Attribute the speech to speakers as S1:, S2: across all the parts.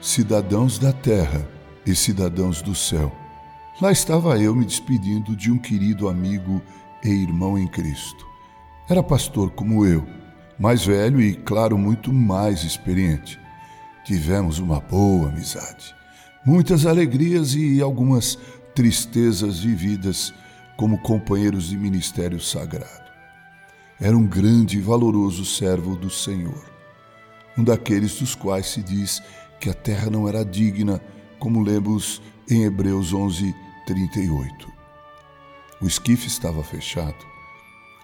S1: cidadãos da terra e cidadãos do céu. Lá estava eu me despedindo de um querido amigo e irmão em Cristo. Era pastor como eu, mais velho e, claro, muito mais experiente. Tivemos uma boa amizade, muitas alegrias e algumas tristezas vividas como companheiros de ministério sagrado. Era um grande e valoroso servo do Senhor, um daqueles dos quais se diz que a terra não era digna, como lemos em Hebreus 11, 38. O esquife estava fechado.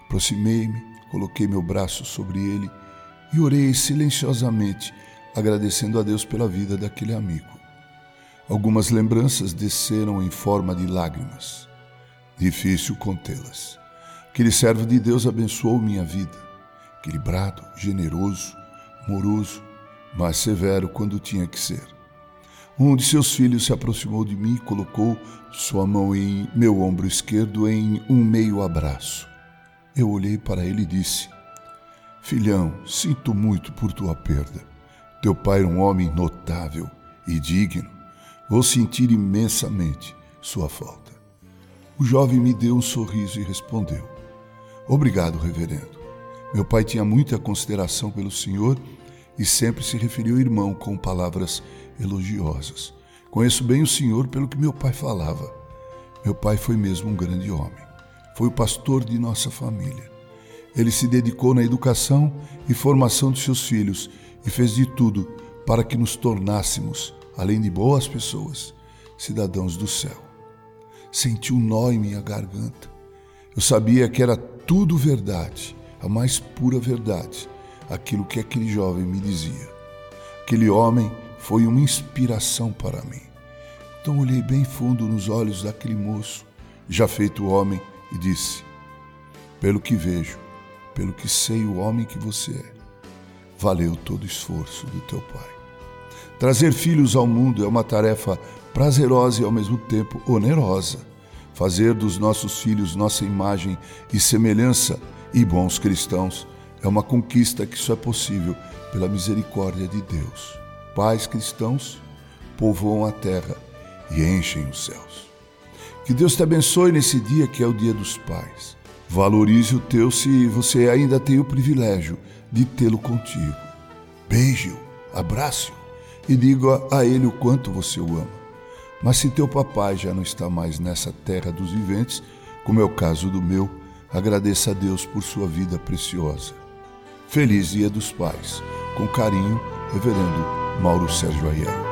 S1: Aproximei-me, coloquei meu braço sobre ele e orei silenciosamente, agradecendo a Deus pela vida daquele amigo. Algumas lembranças desceram em forma de lágrimas. Difícil contê-las. Aquele servo de Deus abençoou minha vida. Equilibrado, generoso, amoroso, mas severo quando tinha que ser. Um de seus filhos se aproximou de mim e colocou sua mão em meu ombro esquerdo em um meio abraço. Eu olhei para ele e disse: Filhão, sinto muito por tua perda. Teu pai era um homem notável e digno. Vou sentir imensamente sua falta. O jovem me deu um sorriso e respondeu: Obrigado, reverendo. Meu pai tinha muita consideração pelo senhor e sempre se referiu ao irmão com palavras elogiosas. Conheço bem o Senhor pelo que meu pai falava. Meu pai foi mesmo um grande homem. Foi o pastor de nossa família. Ele se dedicou na educação e formação de seus filhos e fez de tudo para que nos tornássemos, além de boas pessoas, cidadãos do céu. Senti um nó em minha garganta. Eu sabia que era tudo verdade, a mais pura verdade aquilo que aquele jovem me dizia. Aquele homem foi uma inspiração para mim. Então olhei bem fundo nos olhos daquele moço, já feito homem, e disse: Pelo que vejo, pelo que sei o homem que você é, valeu todo o esforço do teu pai. Trazer filhos ao mundo é uma tarefa prazerosa e ao mesmo tempo onerosa. Fazer dos nossos filhos nossa imagem e semelhança e bons cristãos é uma conquista que só é possível pela misericórdia de Deus. Pais cristãos povoam a terra e enchem os céus. Que Deus te abençoe nesse dia que é o Dia dos Pais. Valorize o teu se você ainda tem o privilégio de tê-lo contigo. Beije-o, abrace-o e diga a ele o quanto você o ama. Mas se teu papai já não está mais nessa terra dos viventes, como é o caso do meu, agradeça a Deus por sua vida preciosa. Feliz Dia dos Pais. Com carinho, Reverendo Mauro Sérgio Aiello.